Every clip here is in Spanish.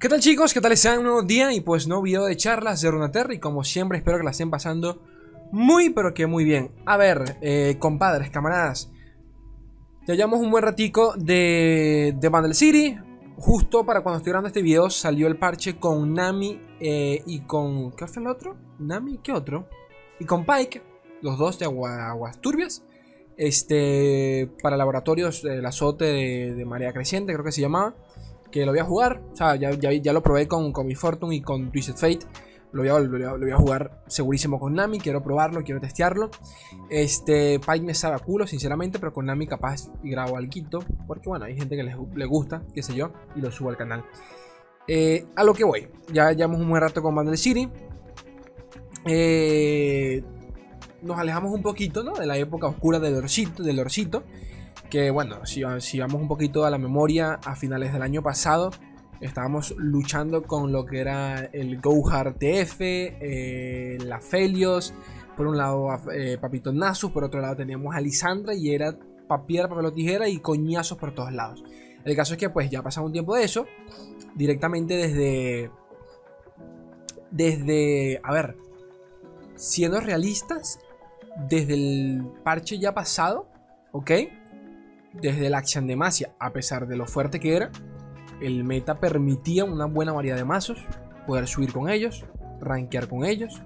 ¿Qué tal chicos? ¿Qué tal están? Un nuevo día y pues nuevo video de charlas de Runeterra y como siempre espero que la estén pasando muy pero que muy bien. A ver, eh, compadres, camaradas, ya llevamos un buen ratico de, de City. Justo para cuando estoy grabando este video salió el parche con Nami eh, y con... ¿Qué fue el otro? ¿Nami? ¿Qué otro? Y con Pike, los dos de Aguas Turbias. Este, para laboratorios, el azote de, de Marea Creciente creo que se llamaba que lo voy a jugar. O sea, ya, ya, lo probé con, con mi Fortune y con Twisted Fate. Lo voy, a, lo, voy a, jugar segurísimo con Nami. Quiero probarlo, quiero testearlo. Este, Pike me sabe a culo, sinceramente. Pero con Nami capaz grabo algo. Porque bueno, hay gente que le, gusta, qué sé yo. Y lo subo al canal. Eh, a lo que voy. Ya llevamos un buen rato con Bundle City. Eh, nos alejamos un poquito, ¿no? De la época oscura del Orcito. Del Orcito que bueno, si, vamos un poquito a la memoria, a finales del año pasado estábamos luchando con lo que era el Gohar TF, eh, la Felios, por un lado eh, Papito Nasus, por otro lado teníamos a Lisandra y era piedra, papel o tijera y coñazos por todos lados. El caso es que pues ya ha pasado un tiempo de eso, directamente desde... Desde... A ver, siendo realistas, desde el parche ya pasado, ¿ok? Desde la Demacia, a pesar de lo fuerte que era, el meta permitía una buena variedad de mazos, poder subir con ellos, rankear con ellos,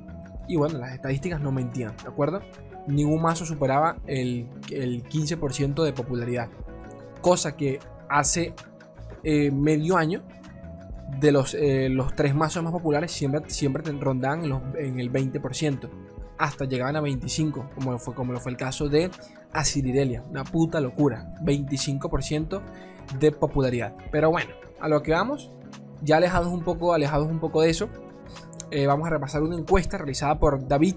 y bueno, las estadísticas no mentían, ¿de acuerdo? Ningún mazo superaba el, 15% de popularidad, cosa que hace eh, medio año de los, eh, los tres mazos más populares siempre, siempre rondaban en, en el 20% hasta llegaban a 25, como fue, como lo fue el caso de Asiridelia. Una puta locura. 25% de popularidad. Pero bueno, a lo que vamos, ya alejados un poco, alejados un poco de eso, eh, vamos a repasar una encuesta realizada por David,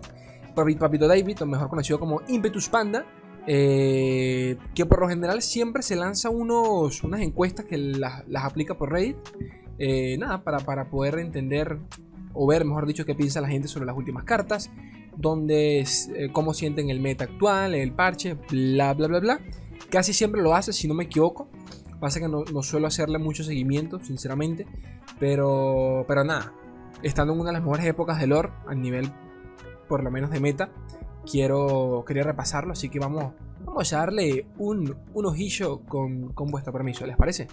por Papito David, o mejor conocido como Impetus Panda. Eh, que por lo general siempre se lanza unos, unas encuestas que las, aplica por Reddit. Eh, nada, para, para poder entender o ver, mejor dicho, qué piensa la gente sobre las últimas cartas donde eh, cómo sienten el meta actual, el parche, bla bla bla bla. Casi siempre lo hace, si no me equivoco. Pasa que no, suelo hacerle mucho seguimiento, sinceramente. Pero, pero nada, estando en una de las mejores épocas de lore, a nivel por lo menos de meta, quiero, quería repasarlo, así que vamos, vamos a darle un, un ojillo con, con vuestro permiso, ¿les parece?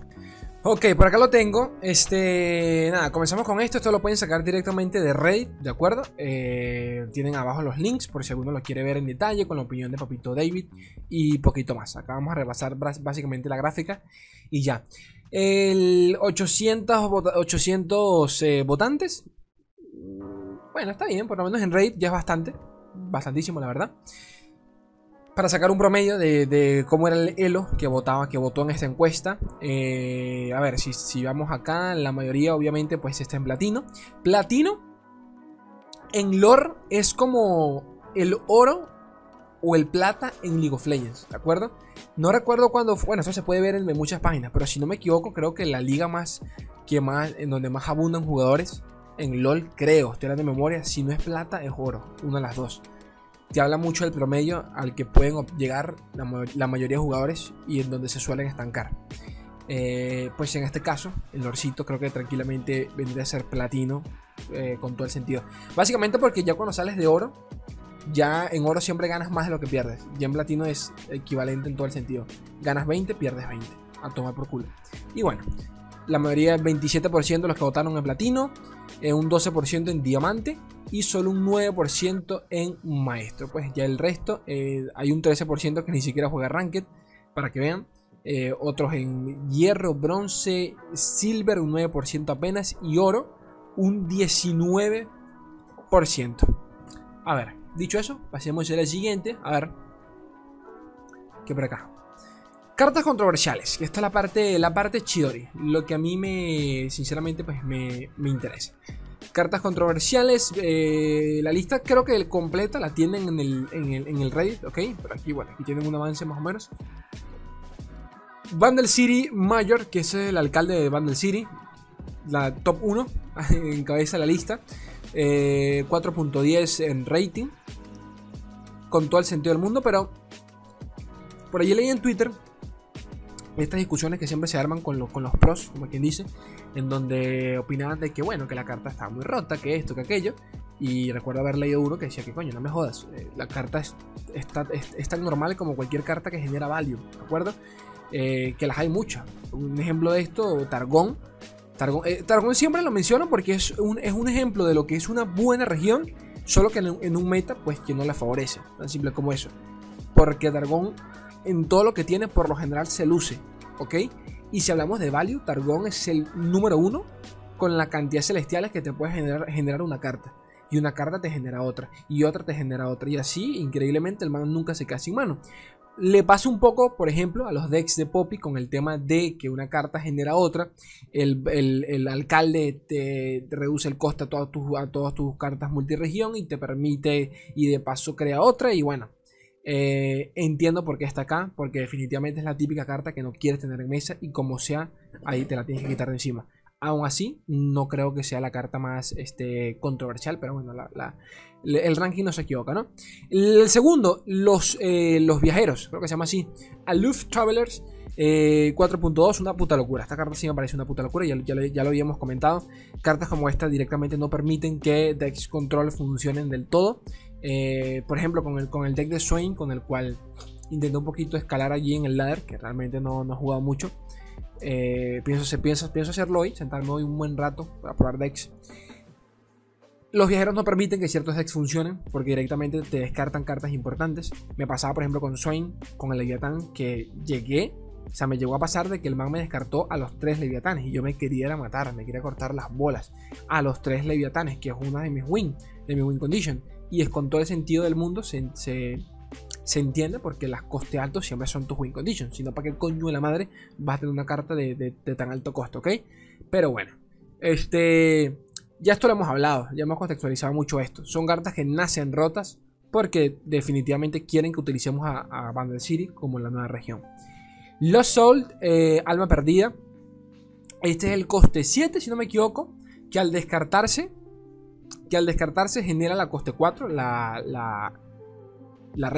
Ok, por acá lo tengo. Este, nada, comenzamos con esto. Esto lo pueden sacar directamente de Reddit, ¿de acuerdo? Eh, tienen abajo los links por si alguno lo quiere ver en detalle con la opinión de Papito David y poquito más. Acá vamos a repasar básicamente la gráfica y ya. El 800, 800 eh, votantes. Bueno, está bien, por lo menos en Reddit ya es bastante. Bastantísimo, la verdad para sacar un promedio de, cómo era el elo que votaba, que votó en esta encuesta. Eh, a ver, si, si, vamos acá, la mayoría obviamente pues está en platino. Platino en lore es como el oro o el plata en League of Legends, ¿de acuerdo? No recuerdo cuándo, bueno, eso se puede ver en muchas páginas, pero si no me equivoco, creo que la liga más, que más, en donde más abundan jugadores en LOL, creo, estoy hablando de memoria, si no es plata, es oro, una de las dos te habla mucho del promedio al que pueden llegar la, mayoría de jugadores y en donde se suelen estancar. Eh, pues en este caso, el Lorcito creo que tranquilamente vendría a ser platino eh, con todo el sentido. Básicamente porque ya cuando sales de oro, ya en oro siempre ganas más de lo que pierdes. Ya en platino es equivalente en todo el sentido. Ganas 20, pierdes 20. A tomar por culo. Y bueno, la mayoría, 27% de los que votaron en platino, eh, un 12% en diamante y solo un 9% en maestro. Pues ya el resto, eh, hay un 13% que ni siquiera juega ranked, para que vean. Eh, otros en hierro, bronce, silver, un 9% apenas, y oro, un 19%. A ver, dicho eso, pasemos a la siguiente. A ver, ¿qué por acá? Cartas controversiales, que esta es la parte, la parte chidori, lo que a mí me, sinceramente, pues me, me interesa. Cartas controversiales. Eh, la lista creo que completa la tienen en el, en, el, en el Reddit, ¿ok? Pero aquí, bueno, aquí tienen un avance más o menos. Vandal City Mayor, que es el alcalde de Vandal City. La top 1, encabeza la lista. 4.10 eh, en rating. Con todo el sentido del mundo, pero... Por ahí leí en Twitter estas discusiones que siempre se arman con, con los pros, como quien dice, en donde opinaban de que bueno, que la carta estaba muy rota, que esto, que aquello. Y recuerdo haber leído uno que decía que coño, no me jodas, eh, la carta es, es, tan normal como cualquier carta que genera value, ¿de acuerdo? Eh, que las hay muchas. Un ejemplo de esto, Targón. Targón, eh, siempre lo menciono porque es un, es un, ejemplo de lo que es una buena región, solo que en, en un meta, pues que no la favorece. Tan simple como eso. Porque Targón en todo lo que tiene, por lo general se luce, ¿ok? Y si hablamos de value, Targón es el número uno con la cantidad celestiales que te puede generar, generar una carta. Y una carta te genera otra, y otra te genera otra. Y así, increíblemente, el man nunca se queda sin mano. Le pasa un poco, por ejemplo, a los decks de Poppy con el tema de que una carta genera otra. El, alcalde te, reduce el coste a todas, tus, a todas tus cartas multiregión y te permite, y de paso crea otra. Y bueno, eh, entiendo por qué está acá, porque definitivamente es la típica carta que no quieres tener en mesa y como sea, ahí te la tienes que quitar de encima. Aún así, no creo que sea la carta más este, controversial, pero bueno, el ranking no se equivoca, ¿no? El segundo, los, eh, los viajeros, creo que se llama así. Aloof Travelers 4.2, eh, una puta locura. Esta carta sí me parece una puta locura, ya, ya, lo habíamos comentado. Cartas como esta directamente no permiten que Dex Control funcionen del todo. Eh, por ejemplo, con el, con el deck de Swain, con el cual intenté un poquito escalar allí en el ladder, que realmente no, no he jugado mucho. Eh, pienso, pienso, pienso hacerlo hoy, sentarme hoy un buen rato para probar decks. Los viajeros no permiten que ciertos decks funcionen porque directamente te descartan cartas importantes. Me pasaba, por ejemplo, con Swain, con el Leviatán, que llegué, o sea, me llegó a pasar de que el man me descartó a los tres Leviatanes y yo me quería matar, me quería cortar las bolas a los tres Leviatanes, que es una de mis win, de mi win condition. Y es con todo el sentido del mundo se, se, entiende porque las coste altos siempre son tus win conditions. Si no, ¿para qué coño de la madre vas a tener una carta de, tan alto costo, ok? Pero bueno, este. Ya esto lo hemos hablado, ya hemos contextualizado mucho esto. Son cartas que nacen rotas porque definitivamente quieren que utilicemos a, a City como la nueva región. Lost Soul, eh, alma perdida. Este es el coste 7, si no me equivoco, que al descartarse que al descartarse genera la coste 4, la, la, la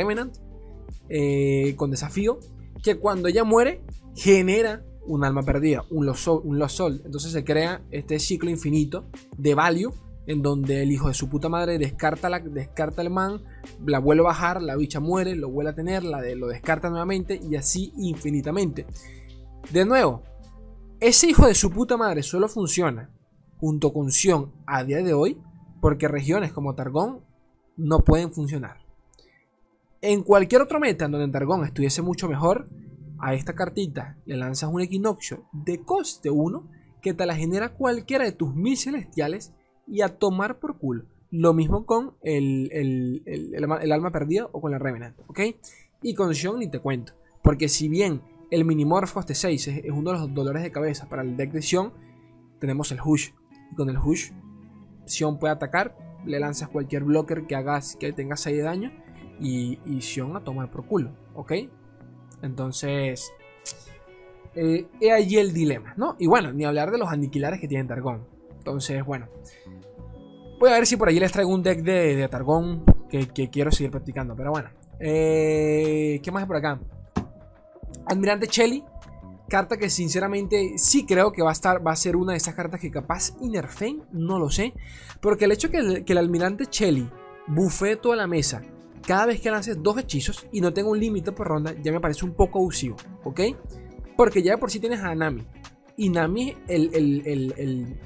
eh, con desafío, que cuando ella muere genera un alma perdida, un lost, soul, un. Entonces se crea este ciclo infinito de value en donde el hijo de su puta madre descarta, la, descarta el man, la vuelve a bajar, la bicha muere, lo vuelve a tener, la de, lo descarta nuevamente y así infinitamente. De nuevo, ese hijo de su puta madre solo funciona junto con Sion a día de hoy porque regiones como Targón no pueden funcionar. En cualquier otro meta en donde Targón estuviese mucho mejor, a esta cartita le lanzas un equinoccio de coste 1 que te la genera cualquiera de tus mil celestiales y a tomar por culo. Lo mismo con el, el, alma perdida o con la Revenant, ¿ok? Y con Sion ni te cuento. Porque si bien el Minimorph coste 6 es, uno de los dolores de cabeza para el deck de Sion, tenemos el Hush. Y con el Hush Sion puede atacar, le lanzas cualquier blocker que hagas que tenga 6 de daño y, y Sion a tomar por culo, ¿ok? Entonces, eh, he allí el dilema, ¿no? Y bueno, ni hablar de los aniquilares que tiene Targón. Entonces, bueno, voy a ver si por allí les traigo un deck de, de Targón que, quiero seguir practicando, pero bueno. Eh, ¿Qué más hay por acá? Admirante Chelly Carta que sinceramente sí creo que va a, estar, va a ser una de esas cartas que capaz Inerfen, no lo sé. Porque el hecho que el, que el almirante Chelly bufee toda la mesa cada vez que lances dos hechizos y no tenga un límite por ronda, ya me parece un poco abusivo, ¿ok? Porque ya de por sí tienes a Nami. Y Nami, el, el, el,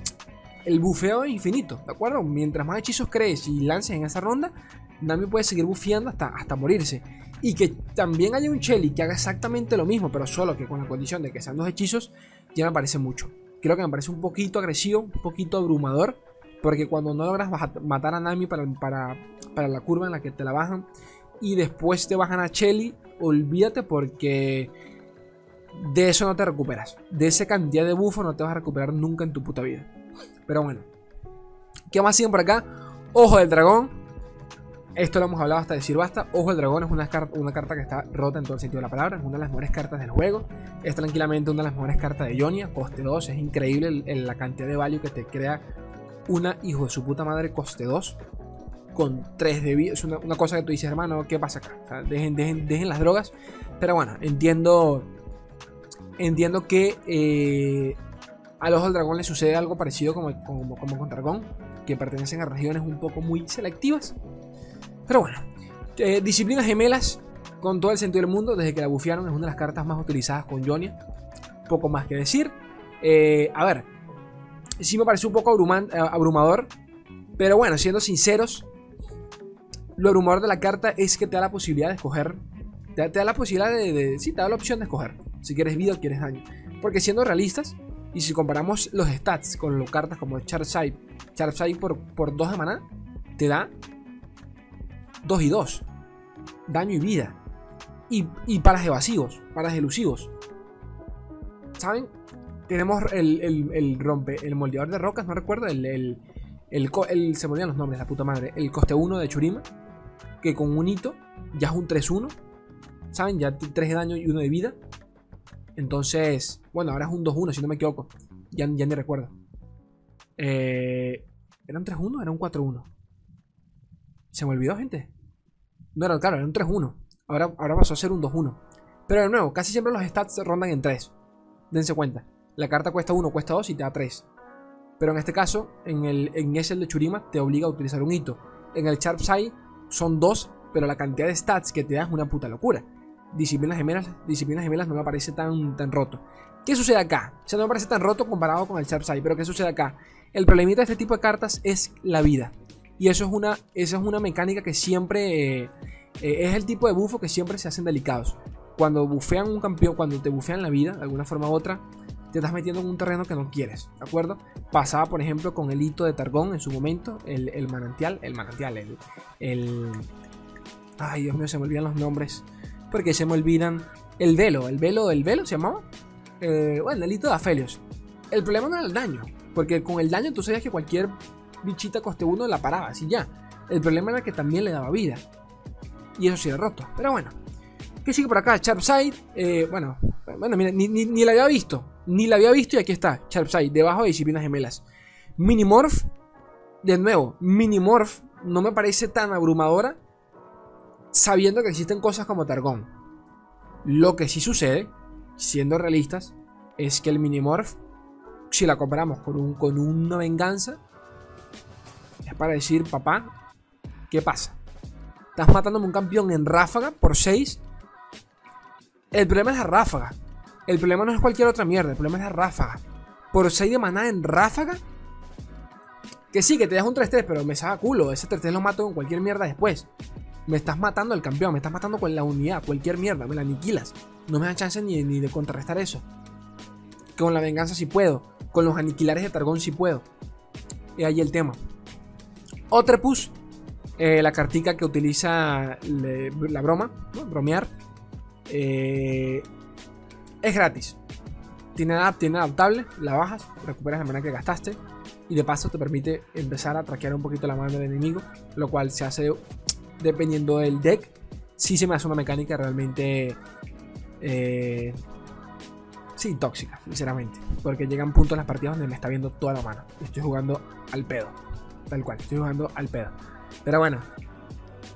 el, bufeo es infinito, ¿de acuerdo? Mientras más hechizos crees y lances en esa ronda, Nami puede seguir bufeando hasta, hasta morirse. Y que también haya un Shelly que haga exactamente lo mismo, pero solo que con la condición de que sean dos hechizos, ya me parece mucho. Creo que me parece un poquito agresivo, un poquito abrumador. Porque cuando no logras matar a Nami para, para, la curva en la que te la bajan y después te bajan a Shelly, olvídate porque de eso no te recuperas. De esa cantidad de bufo no te vas a recuperar nunca en tu puta vida. Pero bueno. ¿Qué más siguen por acá? Ojo del dragón. Esto lo hemos hablado hasta decir basta. Ojo, el dragón es una, una carta que está rota en todo el sentido de la palabra. Es una de las mejores cartas del juego. Es tranquilamente una de las mejores cartas de Ionia. Coste 2. Es increíble la cantidad de value que te crea una hijo de su puta madre coste 2. Con 3 de vida. Es una, cosa que tú dices, hermano, ¿qué pasa acá? dejen, dejen, dejen las drogas. Pero bueno, entiendo entiendo que eh, a los del dragón le sucede algo parecido como, como, como con dragón, que pertenecen a regiones un poco muy selectivas. Pero bueno, eh, disciplinas gemelas, con todo el sentido del mundo, desde que la bufearon, es una de las cartas más utilizadas con Jonia. Poco más que decir. Eh, a ver, sí me parece un poco abrumador, pero bueno, siendo sinceros, lo abrumador de la carta es que te da la posibilidad de escoger. Te, da la posibilidad de, Sí, te da la opción de escoger. Si quieres vida o quieres daño. Porque siendo realistas, y si comparamos los stats con las cartas como Charside, Charside por, por 2 de maná, te da 2 y 2. Daño y vida. Y, y paras evasivos, paras elusivos. ¿Saben? Tenemos el, el, rompe, el moldeador de rocas, no recuerdo, el, el, el, se me olvidan los nombres, la puta madre. El coste 1 de Churima, que con un hito ya es un 3-1. ¿Saben? Ya 3 de daño y 1 de vida. Entonces, bueno, ahora es un 2-1, si no me equivoco. Ya, ya ni recuerdo. Eh, ¿Era un 3-1 era un 4-1? ¿Se me olvidó, gente? No, era, claro, era un 3-1. Ahora, ahora pasó a ser un 2-1. Pero de nuevo, casi siempre los stats se rondan en 3. Dense cuenta. La carta cuesta 1, cuesta 2 y te da 3. Pero en este caso, en, el, en ese de Churima, te obliga a utilizar un hito. En el Sharp Side son 2, pero la cantidad de stats que te da es una puta locura. Disciplinas gemelas, disciplinas gemelas no me parece tan, tan roto. ¿Qué sucede acá? O sea, no me parece tan roto comparado con el Sharp Side, pero ¿qué sucede acá? El problemita de este tipo de cartas es la vida. Y eso es una, esa es una mecánica que siempre eh, eh, es el tipo de bufo que siempre se hacen delicados. Cuando bufean un campeón, cuando te bufean la vida, de alguna forma u otra, te estás metiendo en un terreno que no quieres, ¿de acuerdo? Pasaba, por ejemplo, con el hito de Targón en su momento, el, manantial, el manantial, el, el... Ay, Dios mío, se me olvidan los nombres. Porque se me olvidan... El velo, el velo, el velo se llamaba. Eh, bueno, el hito de Afelios. El problema no era el daño, porque con el daño tú sabías que cualquier bichita coste uno la paraba, así ya. El problema era que también le daba vida. Y eso sí era roto. Pero bueno. ¿Qué sigue por acá? Sharpside. Eh, bueno, bueno, mira, ni, la había visto. Ni la había visto y aquí está. Sharpside, debajo de disciplinas gemelas. Minimorph. De nuevo, Minimorph no me parece tan abrumadora. Sabiendo que existen cosas como Targón. Lo que sí sucede, siendo realistas, es que el Minimorph, si la comparamos con, un, con una venganza, es para decir, papá, ¿qué pasa? Estás matándome un campeón en ráfaga por 6. El problema es la ráfaga. El problema no es cualquier otra mierda. El problema es la ráfaga. Por 6 de maná en ráfaga. Que sí, que te das un 3-3, pero me saca culo. Ese 3-3 lo mato con cualquier mierda después. Me estás matando al campeón, me estás matando con la unidad, cualquier mierda, me la aniquilas. No me da chance ni, ni de contrarrestar eso. Con la venganza sí puedo. Con los aniquilares de Targón sí puedo. Y ahí el tema. Otrepus, eh, la cartica que utiliza la broma, bromear, eh, es gratis. Tiene, tiene adaptable, la bajas, recuperas la mana que gastaste y de paso te permite empezar a traquear un poquito la mano del enemigo, lo cual se hace dependiendo del deck. Sí se me hace una mecánica realmente... Eh, sí, tóxica, sinceramente. Porque llegan puntos en las partidas donde me está viendo toda la mano. Estoy jugando al pedo. Tal cual, estoy jugando al pedo. Pero bueno.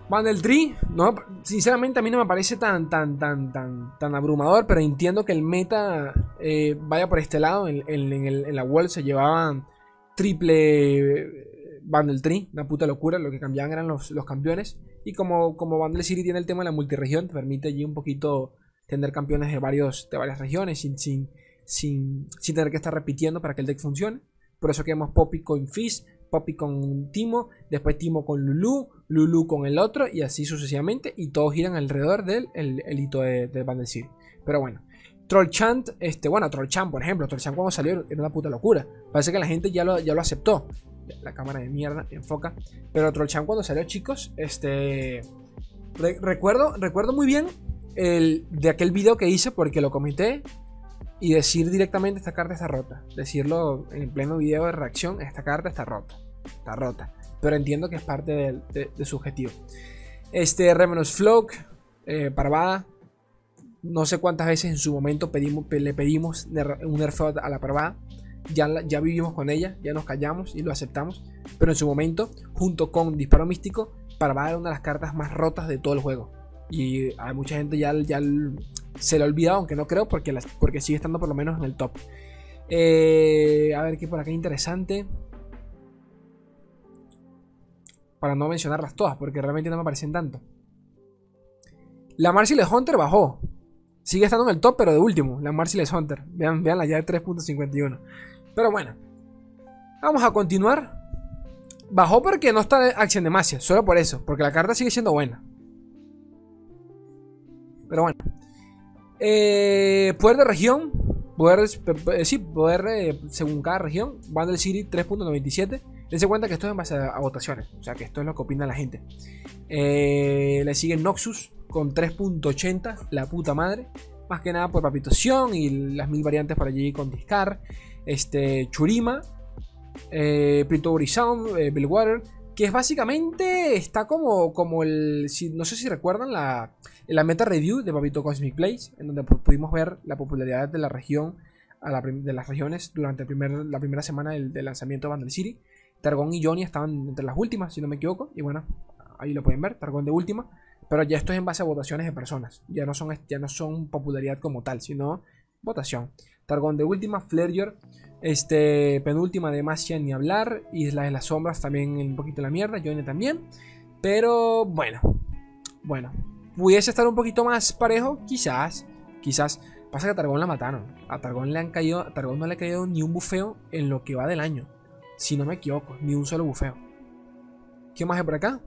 Bundle Tree, no, sinceramente a mí no me parece tan, tan, tan, tan, tan abrumador, pero entiendo que el meta eh, vaya por este lado. En, la World se llevaban triple eh, Bundle Tree, una puta locura, lo que cambiaban eran los, campeones. Y como, como Bundle City tiene el tema de la multiregión, te permite allí un poquito tener campeones de, varios, de varias regiones sin, sin, sin, sin tener que estar repitiendo para que el deck funcione. Por eso queremos Poppy con Fizz, Poppy con Timo, después Timo con Lulu, Lulu con el otro y así sucesivamente. Y todos giran alrededor del el, hito de, de City. Pero bueno. Trollchant, este, bueno, Trollchant, por ejemplo, Trollchant cuando salió era una puta locura. Parece que la gente ya lo, ya lo aceptó. La cámara de mierda enfoca. Pero Trollchant cuando salió, chicos, este. recuerdo, recuerdo muy bien el, de aquel video que hice porque lo comenté y decir directamente esta carta está rota. Decirlo en pleno video de reacción, esta carta está rota. Está rota. Pero entiendo que es parte de, su objetivo. Este Revenus Flock, eh, Parvada. No sé cuántas veces en su momento pedimos, le pedimos un nerfeo a la Parvada. Ya, ya vivimos con ella, ya nos callamos y lo aceptamos. Pero en su momento, junto con Disparo Místico, Parvada era una de las cartas más rotas de todo el juego. Y hay mucha gente ya, ya se le ha olvidado, aunque no creo, porque, porque sigue estando por lo menos en el top. Eh, a ver qué por acá interesante. Para no mencionarlas todas, porque realmente no me parecen tanto. La Marcellus Hunter bajó. Sigue estando en el top, pero de último. La Marcellus Hunter. Vean, vean la ya de 3.51. Pero bueno. Vamos a continuar. Bajó porque no está en acción de Solo por eso. Porque la carta sigue siendo buena. Pero bueno. Eh, poder de región. Poder, eh, sí, poder eh, según cada región. Bundle City 3.97. Dense cuenta que esto es en base a, votaciones. O sea que esto es lo que opina la gente. le sigue Noxus con 3.80. La puta madre. Más que nada por papitación y las mil variantes por allí con Discar. Este, Churima. Eh, Sound, eh, Billwater, que es básicamente, está como, como el, no sé si recuerdan la, la meta review de Papito Cosmic Place, en donde pudimos ver la popularidad de la región, de las regiones durante primer, la primera semana del, lanzamiento de Vandal City. Targón y Johnny estaban entre las últimas, si no me equivoco, y bueno, ahí lo pueden ver, Targón de última, pero ya esto es en base a votaciones de personas, ya no son, ya no son popularidad como tal, sino votación. Targón de última, Flareyor este, penúltima de Masia ni hablar. Isla de las Sombras también un poquito la mierda. Johnny también. Pero bueno. Bueno. ¿Pudiese estar un poquito más parejo? Quizás. Quizás. Pasa que a Targón la mataron. A Targón le han caído. A Targón no le ha caído ni un bufeo en lo que va del año. Si no me equivoco. Ni un solo bufeo. ¿Qué más hay por acá?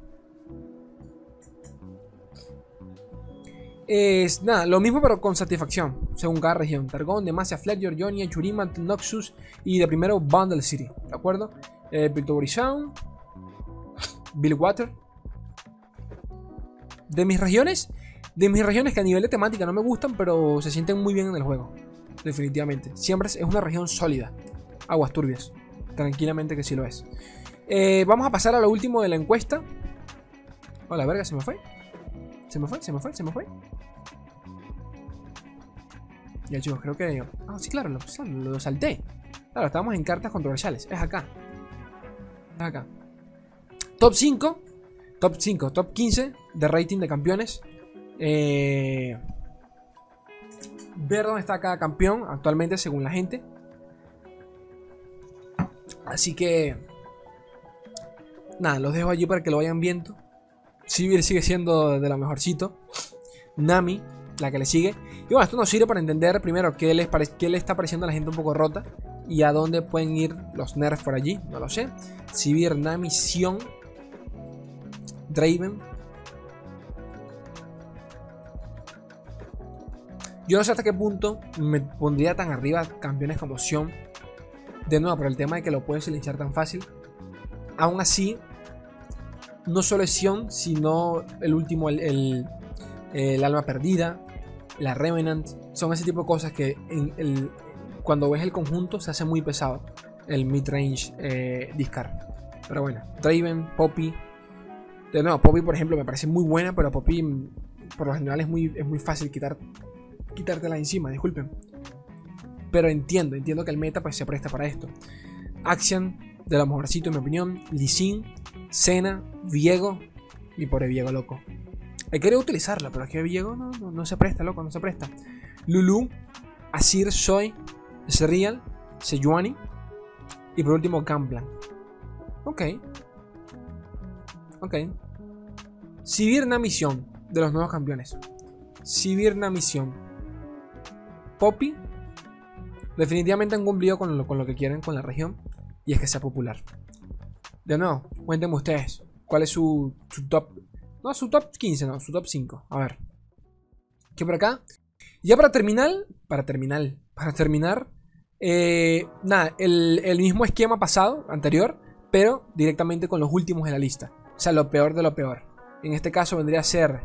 Es nada, lo mismo pero con satisfacción, según cada región. Targón, Demacia, Fletcher, Jonia, Churima, Noxus y de primero Bundle City, ¿de acuerdo? Eh, Sound, Billwater. De mis regiones, de mis regiones que a nivel de temática no me gustan, pero se sienten muy bien en el juego. Definitivamente. Siempre es una región sólida. Aguas turbias. Tranquilamente que sí lo es. Eh, vamos a pasar a lo último de la encuesta. Hola, verga, se me fue. Se me fue, se me fue, se me fue. Ya chicos, creo que... Ah, sí, claro, lo, lo salté. Claro, estábamos en cartas controversiales. Es acá. Es acá. Top 5. Top 5, top 15 de rating de campeones. Eh, ver dónde está cada campeón actualmente según la gente. Así que... Nada, los dejo allí para que lo vayan viendo. Sivir sigue siendo de lo mejorcito. Nami, la que le sigue. Y bueno, esto nos sirve para entender primero qué, qué le está pareciendo a la gente un poco rota y a dónde pueden ir los nerfs por allí, no lo sé. Sivir, Nami, Sion, Draven. Yo no sé hasta qué punto me pondría tan arriba campeones como Sion. De nuevo, por el tema de que lo puedes silenciar tan fácil. Aún así, no solo es Sion, sino el último, el, alma perdida, la Revenant. Son ese tipo de cosas que cuando ves el conjunto se hace muy pesado el midrange eh, discard. Pero bueno, Draven, Poppy. De nuevo, Poppy, por ejemplo, me parece muy buena, pero Poppy por lo general es muy, es muy fácil quitar, quitártela encima, disculpen. Pero entiendo, entiendo que el meta pues, se presta para esto. Action, de lo mejorcito en mi opinión. Lee Sin, Cena, Viego por el Viego, loco. He querido utilizarla, pero que Viego no, no, se presta, loco, no se presta. Lulu, Asir Soy, Serial, Sejuani y por último Gamplan. Ok. Ok. Sibirna Misión de los nuevos campeones. Sibirna Misión. Poppy. Definitivamente han cumplido con lo, con lo que quieren con la región. Y es que sea popular. De nuevo, cuéntenme ustedes. ¿Cuál es su, top? No, su top 15, no, su top 5. A ver. ¿Qué por acá? Ya para terminar, para terminar, para terminar, eh, nada, el, mismo esquema pasado, anterior, pero directamente con los últimos de la lista. O sea, lo peor de lo peor. En este caso vendría a ser.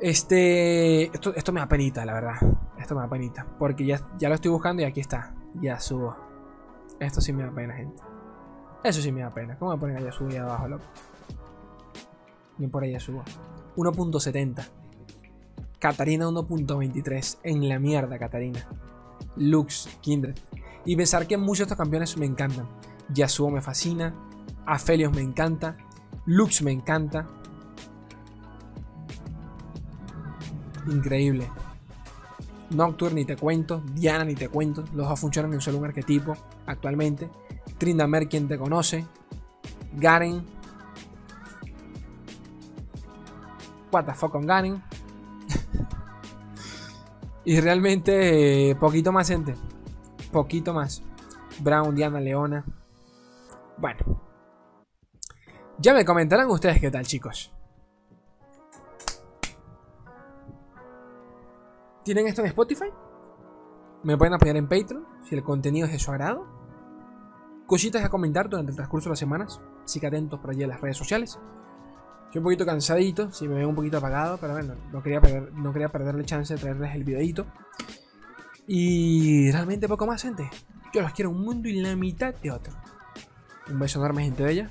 Este. Esto, esto me da penita, la verdad. Esto me da penita. Porque ya, ya lo estoy buscando y aquí está. Ya subo. Esto sí me da pena, gente. Eso sí me da pena. ¿Cómo me ponen allá subo ahí abajo, loco? Ni por allá subo. 1.70. Katarina 1.23. En la mierda, Katarina. Lux, Kindred. Y pensar que muchos de estos campeones me encantan. Yasuo me fascina. Aphelios me encanta. Lux me encanta. increíble. Nocturne ni te cuento, Diana ni te cuento, los dos funcionan en solo un arquetipo actualmente. Trindamer, quien te conoce, Garen. What the fuck con Garen. y realmente eh, poquito más gente. Poquito más. Brown, Diana, Leona. Bueno. Ya me comentarán ustedes qué tal, chicos. ¿Tienen esto en Spotify? Me pueden apoyar en Patreon si el contenido es de su agrado. Cositas a comentar durante el transcurso de las semanas. Así que atentos por allí en las redes sociales. Estoy un poquito cansadito, si me ven un poquito apagado, pero bueno, no quería, no quería perderle chance de traerles el videito. Y realmente poco más, gente. Yo los quiero un mundo y la mitad de otro. Un beso enorme, gente bella.